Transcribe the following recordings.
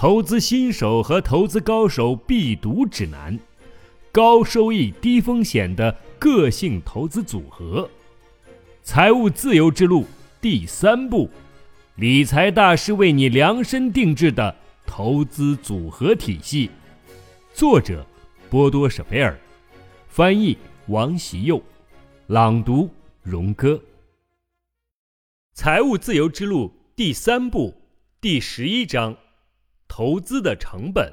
投资新手和投资高手必读指南，高收益低风险的个性投资组合，财务自由之路第三步，理财大师为你量身定制的投资组合体系。作者：波多舍贝尔，翻译：王习佑，朗读：荣哥。财务自由之路第三步，第十一章。投资的成本。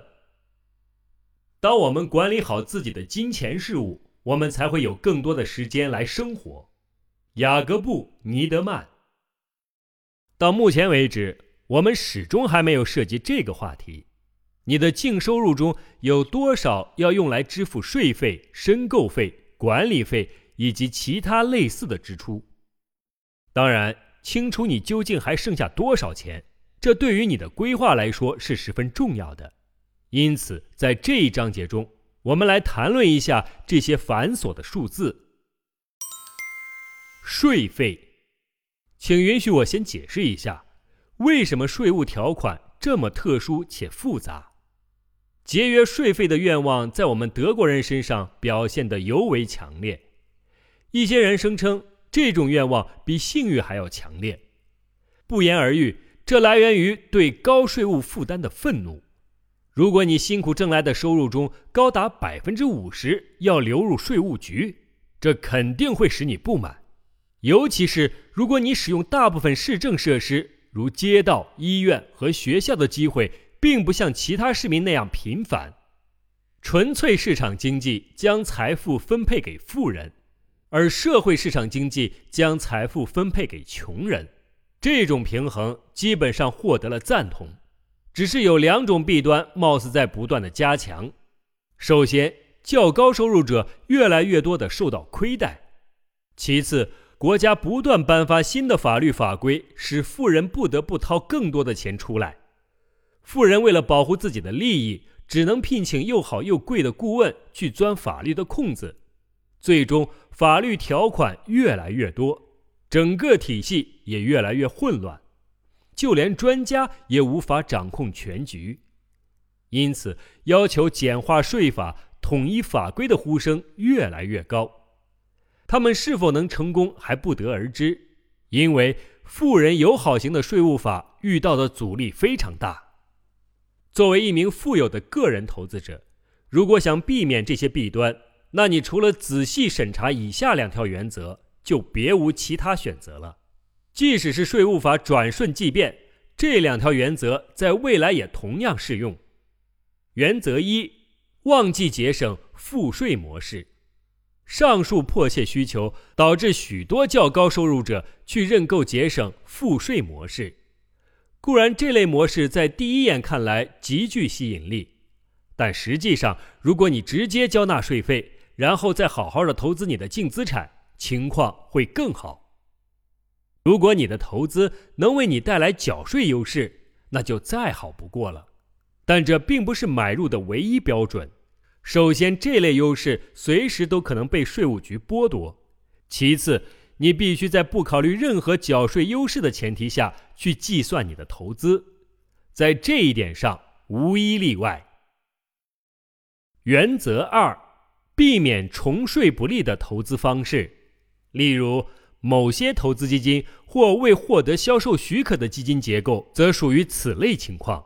当我们管理好自己的金钱事务，我们才会有更多的时间来生活。雅各布·尼德曼。到目前为止，我们始终还没有涉及这个话题：你的净收入中有多少要用来支付税费、申购费、管理费以及其他类似的支出？当然，清楚你究竟还剩下多少钱。这对于你的规划来说是十分重要的，因此在这一章节中，我们来谈论一下这些繁琐的数字。税费，请允许我先解释一下，为什么税务条款这么特殊且复杂。节约税费的愿望在我们德国人身上表现得尤为强烈，一些人声称这种愿望比性欲还要强烈。不言而喻。这来源于对高税务负担的愤怒。如果你辛苦挣来的收入中高达百分之五十要流入税务局，这肯定会使你不满。尤其是如果你使用大部分市政设施，如街道、医院和学校的机会，并不像其他市民那样频繁。纯粹市场经济将财富分配给富人，而社会市场经济将财富分配给穷人。这种平衡基本上获得了赞同，只是有两种弊端貌似在不断的加强。首先，较高收入者越来越多的受到亏待；其次，国家不断颁发新的法律法规，使富人不得不掏更多的钱出来。富人为了保护自己的利益，只能聘请又好又贵的顾问去钻法律的空子，最终法律条款越来越多。整个体系也越来越混乱，就连专家也无法掌控全局，因此要求简化税法、统一法规的呼声越来越高。他们是否能成功还不得而知，因为富人友好型的税务法遇到的阻力非常大。作为一名富有的个人投资者，如果想避免这些弊端，那你除了仔细审查以下两条原则。就别无其他选择了。即使是税务法转瞬即变，这两条原则在未来也同样适用。原则一：忘记节省赋税模式。上述迫切需求导致许多较高收入者去认购节省赋税模式。固然，这类模式在第一眼看来极具吸引力，但实际上，如果你直接交纳税费，然后再好好的投资你的净资产，情况会更好。如果你的投资能为你带来缴税优势，那就再好不过了。但这并不是买入的唯一标准。首先，这类优势随时都可能被税务局剥夺；其次，你必须在不考虑任何缴税优势的前提下去计算你的投资，在这一点上无一例外。原则二：避免重税不利的投资方式。例如，某些投资基金或未获得销售许可的基金结构，则属于此类情况。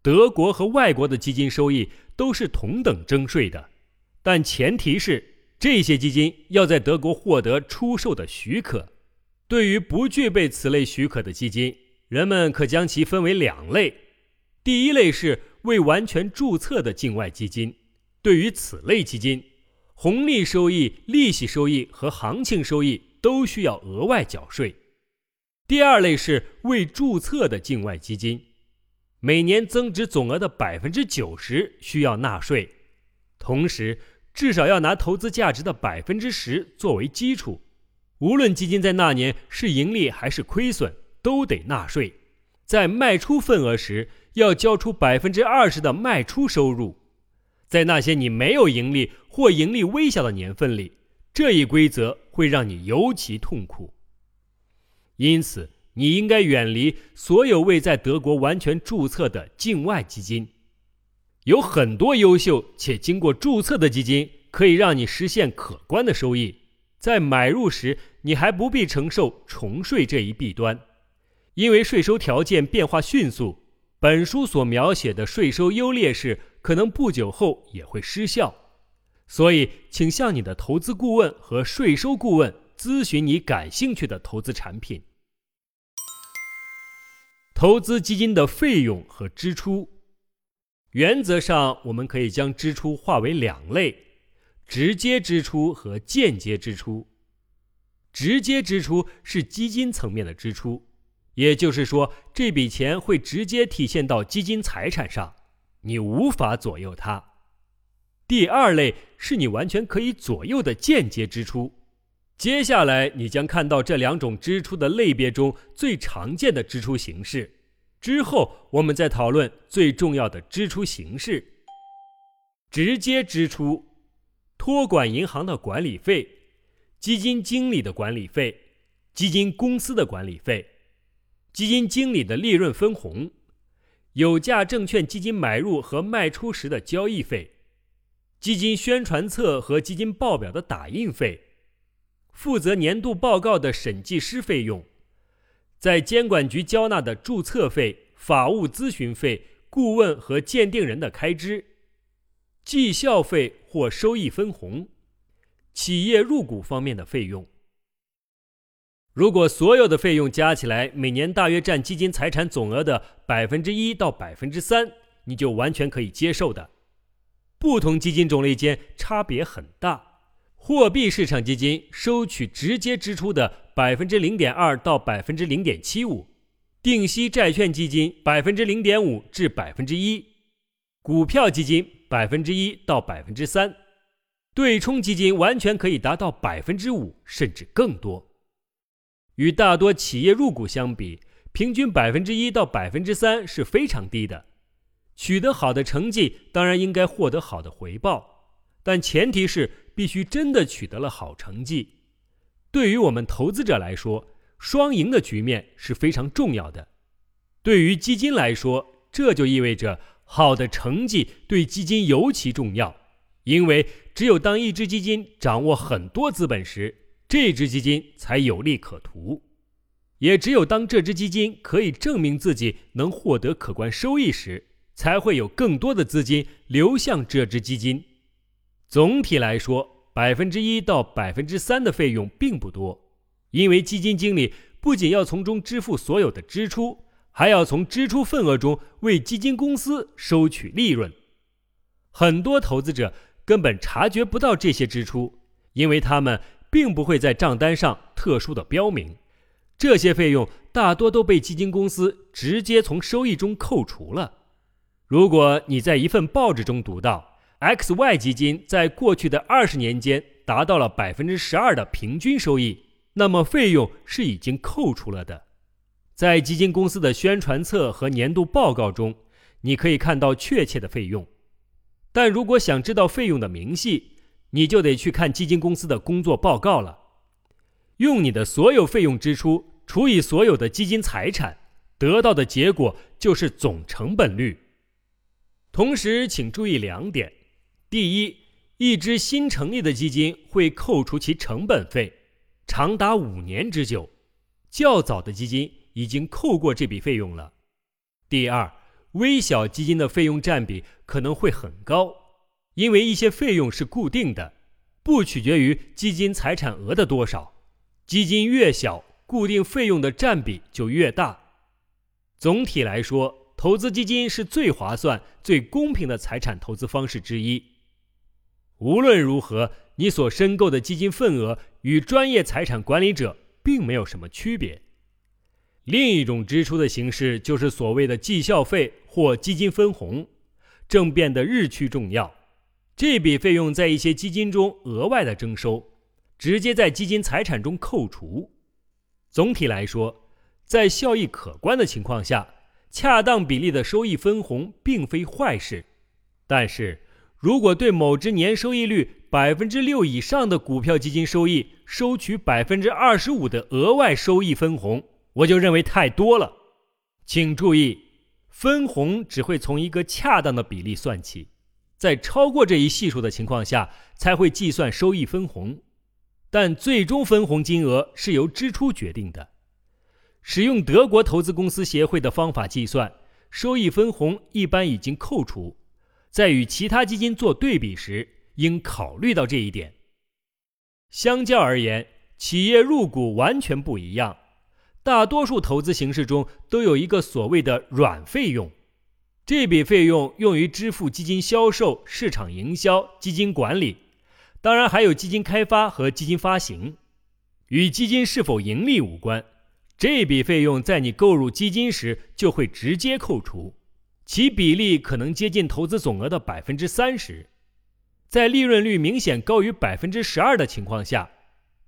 德国和外国的基金收益都是同等征税的，但前提是这些基金要在德国获得出售的许可。对于不具备此类许可的基金，人们可将其分为两类：第一类是未完全注册的境外基金，对于此类基金。红利收益、利息收益和行情收益都需要额外缴税。第二类是未注册的境外基金，每年增值总额的百分之九十需要纳税，同时至少要拿投资价值的百分之十作为基础。无论基金在那年是盈利还是亏损，都得纳税。在卖出份额时，要交出百分之二十的卖出收入。在那些你没有盈利或盈利微小的年份里，这一规则会让你尤其痛苦。因此，你应该远离所有未在德国完全注册的境外基金。有很多优秀且经过注册的基金，可以让你实现可观的收益。在买入时，你还不必承受重税这一弊端，因为税收条件变化迅速。本书所描写的税收优劣势，可能不久后也会失效。所以，请向你的投资顾问和税收顾问咨询你感兴趣的投资产品。投资基金的费用和支出。原则上，我们可以将支出划为两类：直接支出和间接支出。直接支出是基金层面的支出，也就是说，这笔钱会直接体现到基金财产上，你无法左右它。第二类是你完全可以左右的间接支出。接下来，你将看到这两种支出的类别中最常见的支出形式。之后，我们再讨论最重要的支出形式：直接支出、托管银行的管理费、基金经理的管理费、基金公司的管理费、基金经理的利润分红、有价证券基金买入和卖出时的交易费、基金宣传册和基金报表的打印费、负责年度报告的审计师费用。在监管局交纳的注册费、法务咨询费、顾问和鉴定人的开支、绩效费或收益分红、企业入股方面的费用。如果所有的费用加起来每年大约占基金财产总额的百分之一到百分之三，你就完全可以接受的。不同基金种类间差别很大。货币市场基金收取直接支出的百分之零点二到百分之零点七五，定息债券基金百分之零点五至百分之一，股票基金百分之一到百分之三，对冲基金完全可以达到百分之五甚至更多。与大多企业入股相比，平均百分之一到百分之三是非常低的。取得好的成绩，当然应该获得好的回报，但前提是。必须真的取得了好成绩，对于我们投资者来说，双赢的局面是非常重要的。对于基金来说，这就意味着好的成绩对基金尤其重要，因为只有当一只基金掌握很多资本时，这只基金才有利可图；也只有当这只基金可以证明自己能获得可观收益时，才会有更多的资金流向这只基金。总体来说，百分之一到百分之三的费用并不多，因为基金经理不仅要从中支付所有的支出，还要从支出份额中为基金公司收取利润。很多投资者根本察觉不到这些支出，因为他们并不会在账单上特殊的标明。这些费用大多都被基金公司直接从收益中扣除了。如果你在一份报纸中读到，XY 基金在过去的二十年间达到了百分之十二的平均收益，那么费用是已经扣除了的。在基金公司的宣传册和年度报告中，你可以看到确切的费用。但如果想知道费用的明细，你就得去看基金公司的工作报告了。用你的所有费用支出除以所有的基金财产，得到的结果就是总成本率。同时，请注意两点。第一，一支新成立的基金会扣除其成本费，长达五年之久；较早的基金已经扣过这笔费用了。第二，微小基金的费用占比可能会很高，因为一些费用是固定的，不取决于基金财产额的多少。基金越小，固定费用的占比就越大。总体来说，投资基金是最划算、最公平的财产投资方式之一。无论如何，你所申购的基金份额与专业财产管理者并没有什么区别。另一种支出的形式就是所谓的绩效费或基金分红，正变得日趋重要。这笔费用在一些基金中额外的征收，直接在基金财产中扣除。总体来说，在效益可观的情况下，恰当比例的收益分红并非坏事，但是。如果对某只年收益率百分之六以上的股票基金收益收取百分之二十五的额外收益分红，我就认为太多了。请注意，分红只会从一个恰当的比例算起，在超过这一系数的情况下才会计算收益分红，但最终分红金额是由支出决定的。使用德国投资公司协会的方法计算收益分红，一般已经扣除，在与其他基金做对比时，应考虑到这一点。相较而言，企业入股完全不一样。大多数投资形式中都有一个所谓的软费用，这笔费用用于支付基金销售、市场营销、基金管理，当然还有基金开发和基金发行，与基金是否盈利无关。这笔费用在你购入基金时就会直接扣除，其比例可能接近投资总额的百分之三十。在利润率明显高于百分之十二的情况下，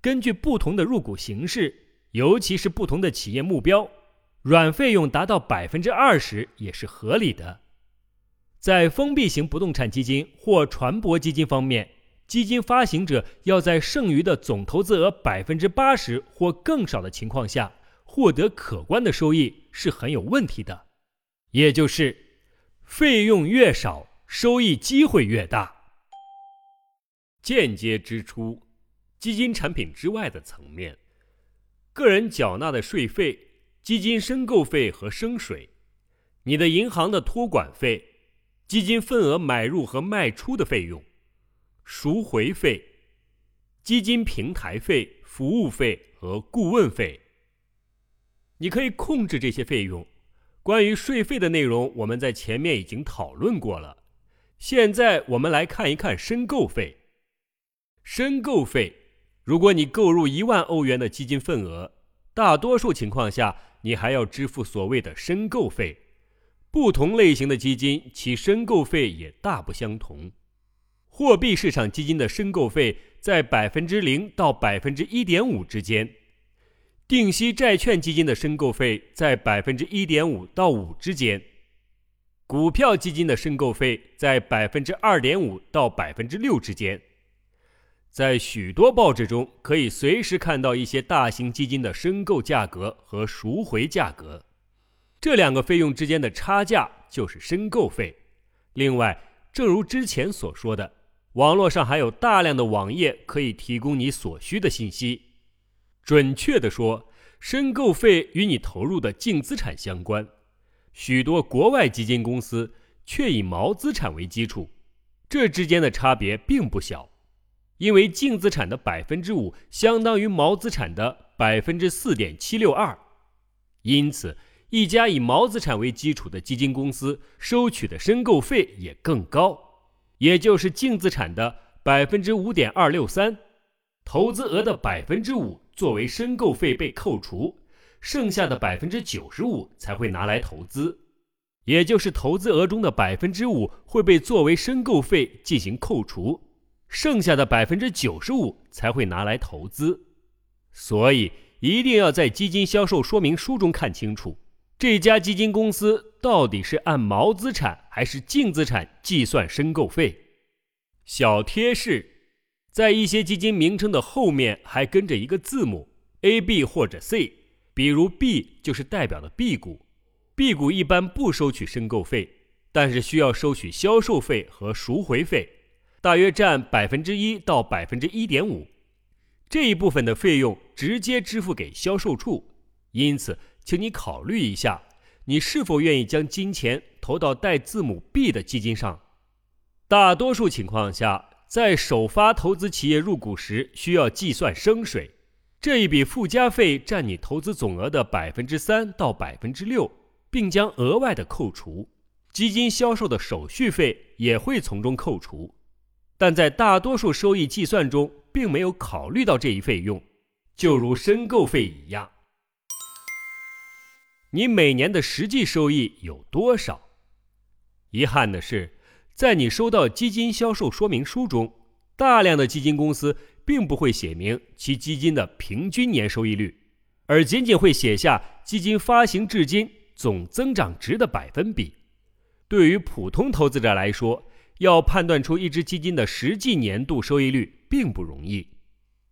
根据不同的入股形式，尤其是不同的企业目标，软费用达到百分之二十也是合理的。在封闭型不动产基金或船舶基金方面，基金发行者要在剩余的总投资额百分之八十或更少的情况下获得可观的收益是很有问题的，也就是费用越少，收益机会越大。间接支出，基金产品之外的层面，个人缴纳的税费、基金申购费和生水，你的银行的托管费、基金份额买入和卖出的费用、赎回费、基金平台费、服务费和顾问费，你可以控制这些费用。关于税费的内容，我们在前面已经讨论过了。现在我们来看一看申购费。申购费，如果你购入一万欧元的基金份额，大多数情况下你还要支付所谓的申购费。不同类型的基金其申购费也大不相同。货币市场基金的申购费在百分之零到百分之一点五之间，定息债券基金的申购费在百分之一点五到五之间，股票基金的申购费在百分之二点五到百分之六之间。在许多报纸中，可以随时看到一些大型基金的申购价格和赎回价格，这两个费用之间的差价就是申购费。另外，正如之前所说的，网络上还有大量的网页可以提供你所需的信息。准确地说，申购费与你投入的净资产相关，许多国外基金公司却以毛资产为基础，这之间的差别并不小。因为净资产的百分之五相当于毛资产的百分之四点七六二，因此一家以毛资产为基础的基金公司收取的申购费也更高，也就是净资产的百分之五点二六三，投资额的百分之五作为申购费被扣除，剩下的百分之九十五才会拿来投资，也就是投资额中的百分之五会被作为申购费进行扣除。剩下的百分之九十五才会拿来投资，所以一定要在基金销售说明书中看清楚，这家基金公司到底是按毛资产还是净资产计算申购费。小贴士，在一些基金名称的后面还跟着一个字母 A、B 或者 C，比如 B 就是代表的 B 股，B 股一般不收取申购费，但是需要收取销售费和赎回费。大约占百分之一到百分之一点五，这一部分的费用直接支付给销售处，因此，请你考虑一下，你是否愿意将金钱投到带字母 B 的基金上。大多数情况下，在首发投资企业入股时需要计算生水，这一笔附加费占你投资总额的百分之三到百分之六，并将额外的扣除，基金销售的手续费也会从中扣除。但在大多数收益计算中，并没有考虑到这一费用，就如申购费一样。你每年的实际收益有多少？遗憾的是，在你收到基金销售说明书中，大量的基金公司并不会写明其基金的平均年收益率，而仅仅会写下基金发行至今总增长值的百分比。对于普通投资者来说，要判断出一只基金的实际年度收益率并不容易。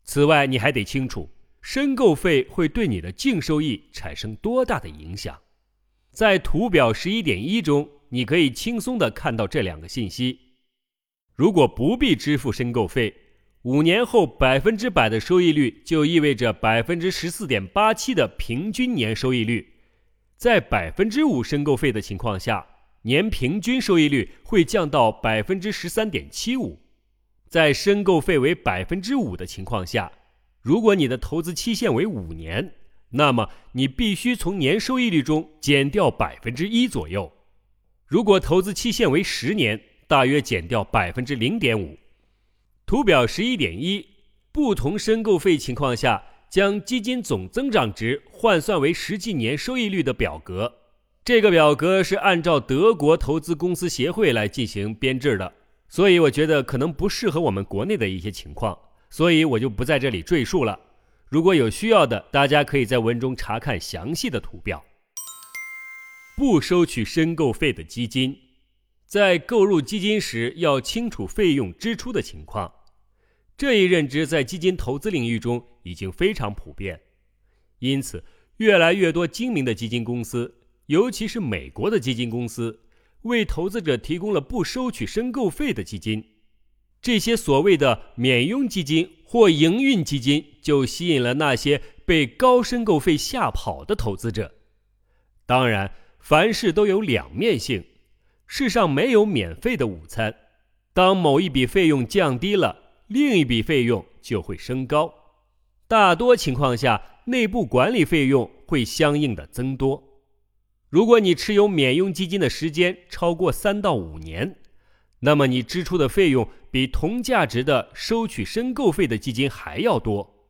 此外，你还得清楚，申购费会对你的净收益产生多大的影响？在图表十一点一中，你可以轻松的看到这两个信息。如果不必支付申购费，五年后百分之百的收益率就意味着百分之十四点八七的平均年收益率。在百分之五申购费的情况下，年平均收益率会降到百分之十三点七五。在申购费为百分之五的情况下，如果你的投资期限为五年，那么你必须从年收益率中减掉百分之一左右。如果投资期限为十年，大约减掉百分之零点五。图表十一点一，不同申购费情况下将基金总增长值换算为实际年收益率的表格。这个表格是按照德国投资公司协会来进行编制的，所以我觉得可能不适合我们国内的一些情况，所以我就不在这里赘述了。如果有需要的，大家可以在文中查看详细的图表。不收取申购费的基金。在购入基金时，要清楚费用支出的情况。这一认知在基金投资领域中已经非常普遍，因此，越来越多精明的基金公司，尤其是美国的基金公司，为投资者提供了不收取申购费的基金。这些所谓的免佣基金或营运基金，就吸引了那些被高申购费吓跑的投资者。当然，凡事都有两面性。世上没有免费的午餐。当某一笔费用降低了，另一笔费用就会升高。大多情况下，内部管理费用会相应的增多。如果你持有免佣基金的时间超过三到五年，那么你支出的费用比同价值的收取申购费的基金还要多。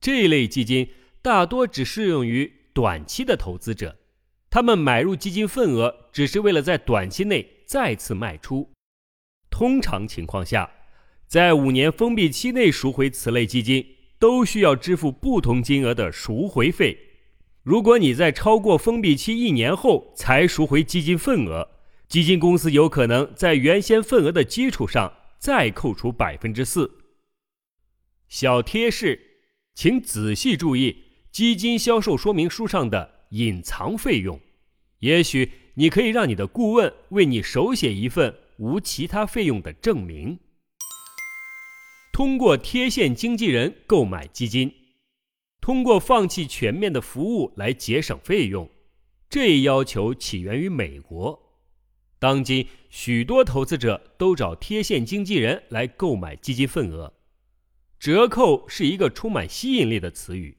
这类基金大多只适用于短期的投资者。他们买入基金份额，只是为了在短期内再次卖出。通常情况下，在五年封闭期内赎回此类基金，都需要支付不同金额的赎回费。如果你在超过封闭期一年后才赎回基金份额，基金公司有可能在原先份额的基础上再扣除百分之四。小贴士，请仔细注意基金销售说明书上的。隐藏费用，也许你可以让你的顾问为你手写一份无其他费用的证明。通过贴现经纪人购买基金，通过放弃全面的服务来节省费用，这一要求起源于美国。当今许多投资者都找贴现经纪人来购买基金份额。折扣是一个充满吸引力的词语，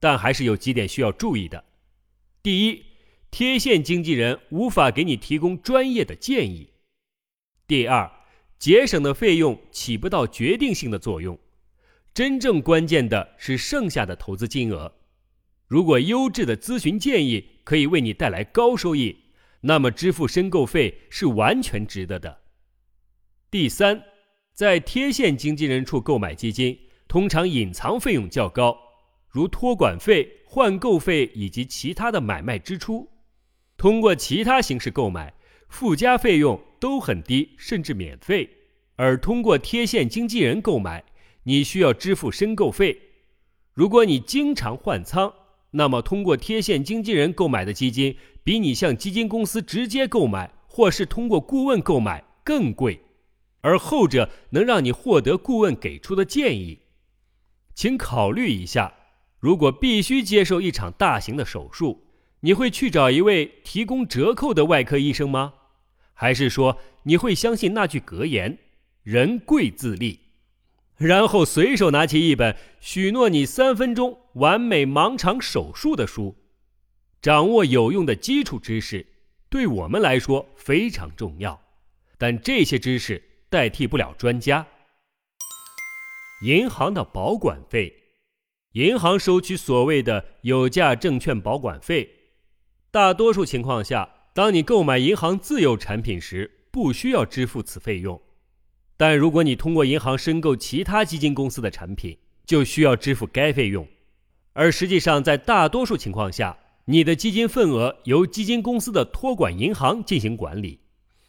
但还是有几点需要注意的。第一，贴现经纪人无法给你提供专业的建议。第二，节省的费用起不到决定性的作用，真正关键的是剩下的投资金额。如果优质的咨询建议可以为你带来高收益，那么支付申购费是完全值得的。第三，在贴现经纪人处购买基金，通常隐藏费用较高，如托管费。换购费以及其他的买卖支出，通过其他形式购买，附加费用都很低，甚至免费；而通过贴现经纪人购买，你需要支付申购费。如果你经常换仓，那么通过贴现经纪人购买的基金，比你向基金公司直接购买或是通过顾问购买更贵，而后者能让你获得顾问给出的建议。请考虑一下。如果必须接受一场大型的手术，你会去找一位提供折扣的外科医生吗？还是说你会相信那句格言“人贵自立”，然后随手拿起一本许诺你三分钟完美盲肠手术的书？掌握有用的基础知识对我们来说非常重要，但这些知识代替不了专家。银行的保管费。银行收取所谓的有价证券保管费，大多数情况下，当你购买银行自有产品时，不需要支付此费用；但如果你通过银行申购其他基金公司的产品，就需要支付该费用。而实际上，在大多数情况下，你的基金份额由基金公司的托管银行进行管理，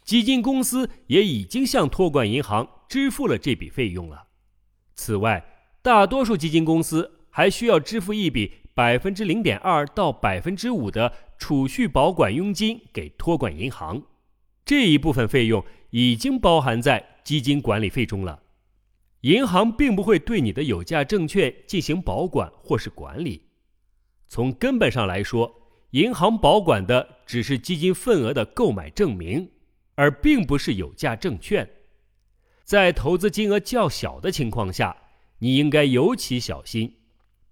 基金公司也已经向托管银行支付了这笔费用了。此外，大多数基金公司。还需要支付一笔百分之零点二到百分之五的储蓄保管佣金给托管银行，这一部分费用已经包含在基金管理费中了。银行并不会对你的有价证券进行保管或是管理。从根本上来说，银行保管的只是基金份额的购买证明，而并不是有价证券。在投资金额较小的情况下，你应该尤其小心。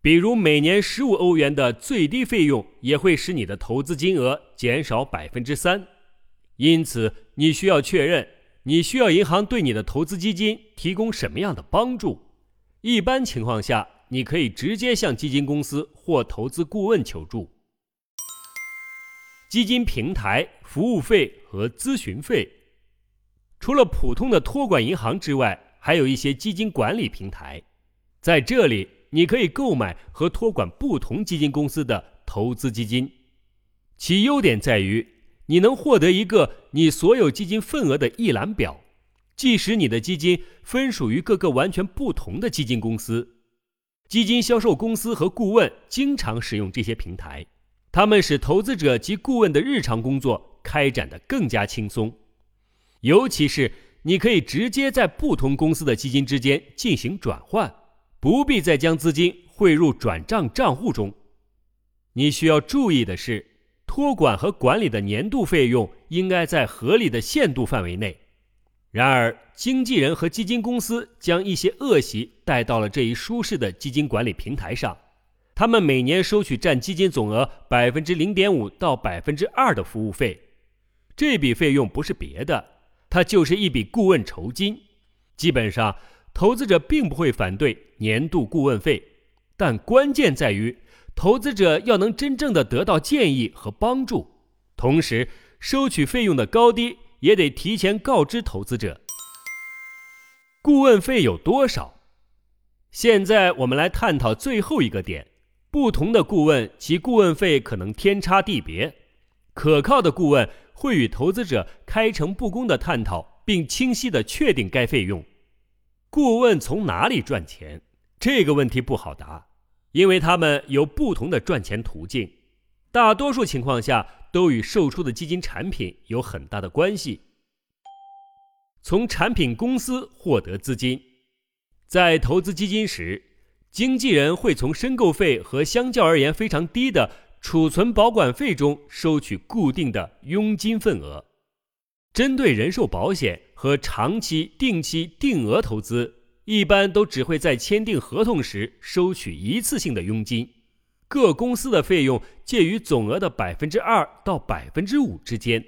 比如，每年十五欧元的最低费用也会使你的投资金额减少百分之三。因此，你需要确认你需要银行对你的投资基金提供什么样的帮助。一般情况下，你可以直接向基金公司或投资顾问求助。基金平台服务费和咨询费，除了普通的托管银行之外，还有一些基金管理平台，在这里你可以购买和托管不同基金公司的投资基金。其优点在于，你能获得一个你所有基金份额的一览表，即使你的基金分属于各个完全不同的基金公司。基金销售公司和顾问经常使用这些平台，他们使投资者及顾问的日常工作开展的更加轻松。尤其是你可以直接在不同公司的基金之间进行转换，不必再将资金汇入转账账户中。你需要注意的是，托管和管理的年度费用应该在合理的限度范围内。然而，经纪人和基金公司将一些恶习带到了这一舒适的基金管理平台上。他们每年收取占基金总额百分之零点五到百分之二的服务费，这笔费用不是别的，它就是一笔顾问酬金。基本上，投资者并不会反对年度顾问费，但关键在于投资者要能真正的得到建议和帮助，同时收取费用的高低。也得提前告知投资者，顾问费有多少？现在我们来探讨最后一个点：不同的顾问其顾问费可能天差地别。可靠的顾问会与投资者开诚布公的探讨，并清晰的确定该费用。顾问从哪里赚钱？这个问题不好答，因为他们有不同的赚钱途径。大多数情况下。都与售出的基金产品有很大的关系。从产品公司获得资金，在投资基金时，经纪人会从申购费和相较而言非常低的储存保管费中收取固定的佣金份额。针对人寿保险和长期定期定额投资，一般都只会在签订合同时收取一次性的佣金。各公司的费用介于总额的百分之二到百分之五之间，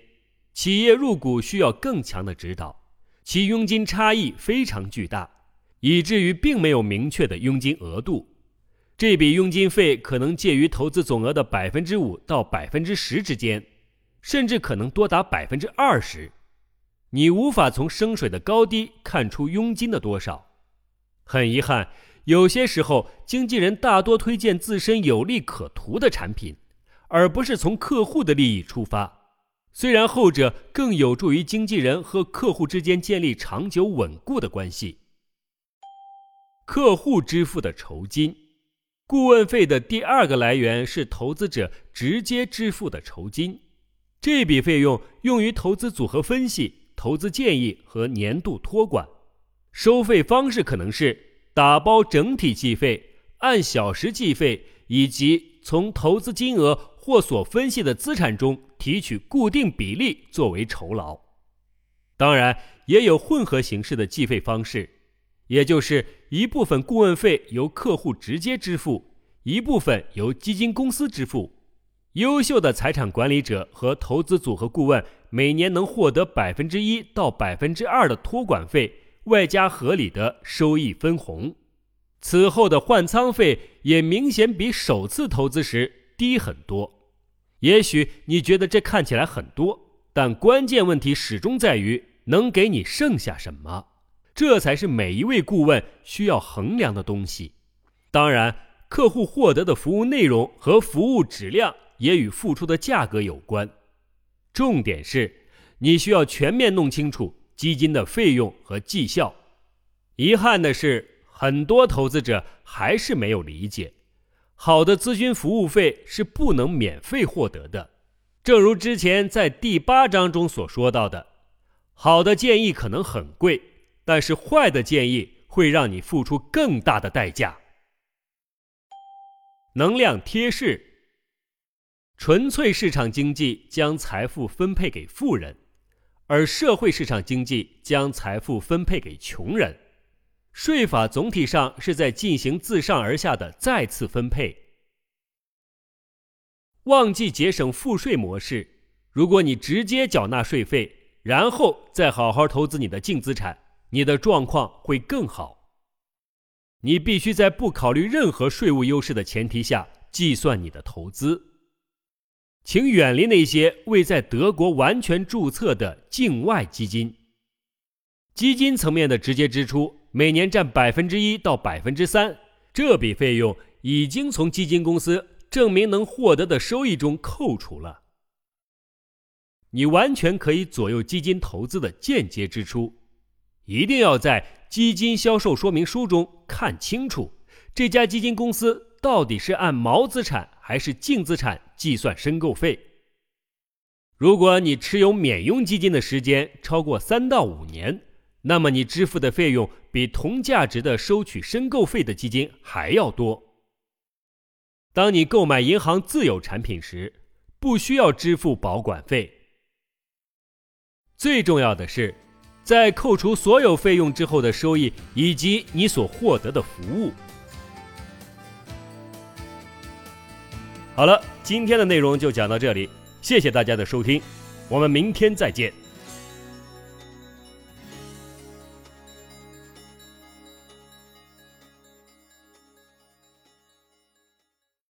企业入股需要更强的指导，其佣金差异非常巨大，以至于并没有明确的佣金额度。这笔佣金费可能介于投资总额的百分之五到百分之十之间，甚至可能多达百分之二十。你无法从升水的高低看出佣金的多少。很遗憾。有些时候，经纪人大多推荐自身有利可图的产品，而不是从客户的利益出发。虽然后者更有助于经纪人和客户之间建立长久稳固的关系。客户支付的酬金，顾问费的第二个来源是投资者直接支付的酬金。这笔费用用于投资组合分析、投资建议和年度托管。收费方式可能是。打包整体计费、按小时计费，以及从投资金额或所分析的资产中提取固定比例作为酬劳。当然，也有混合形式的计费方式，也就是一部分顾问费由客户直接支付，一部分由基金公司支付。优秀的财产管理者和投资组合顾问每年能获得百分之一到百分之二的托管费。外加合理的收益分红，此后的换仓费也明显比首次投资时低很多。也许你觉得这看起来很多，但关键问题始终在于能给你剩下什么，这才是每一位顾问需要衡量的东西。当然，客户获得的服务内容和服务质量也与付出的价格有关。重点是，你需要全面弄清楚。基金的费用和绩效，遗憾的是，很多投资者还是没有理解，好的咨询服务费是不能免费获得的。正如之前在第八章中所说到的，好的建议可能很贵，但是坏的建议会让你付出更大的代价。能量贴士。纯粹市场经济将财富分配给富人，而社会市场经济将财富分配给穷人。税法总体上是在进行自上而下的再次分配。忘记节省赋税模式，如果你直接缴纳税费，然后再好好投资你的净资产，你的状况会更好。你必须在不考虑任何税务优势的前提下计算你的投资。请远离那些未在德国完全注册的境外基金。基金层面的直接支出每年占百分之一到百分之三，这笔费用已经从基金公司证明能获得的收益中扣除了。你完全可以左右基金投资的间接支出，一定要在基金销售说明书中看清楚这家基金公司到底是按毛资产还是净资产。计算申购费。如果你持有免佣基金的时间超过三到五年，那么你支付的费用比同价值的收取申购费的基金还要多。当你购买银行自有产品时，不需要支付保管费。最重要的是，在扣除所有费用之后的收益以及你所获得的服务。好了，今天的内容就讲到这里，谢谢大家的收听，我们明天再见。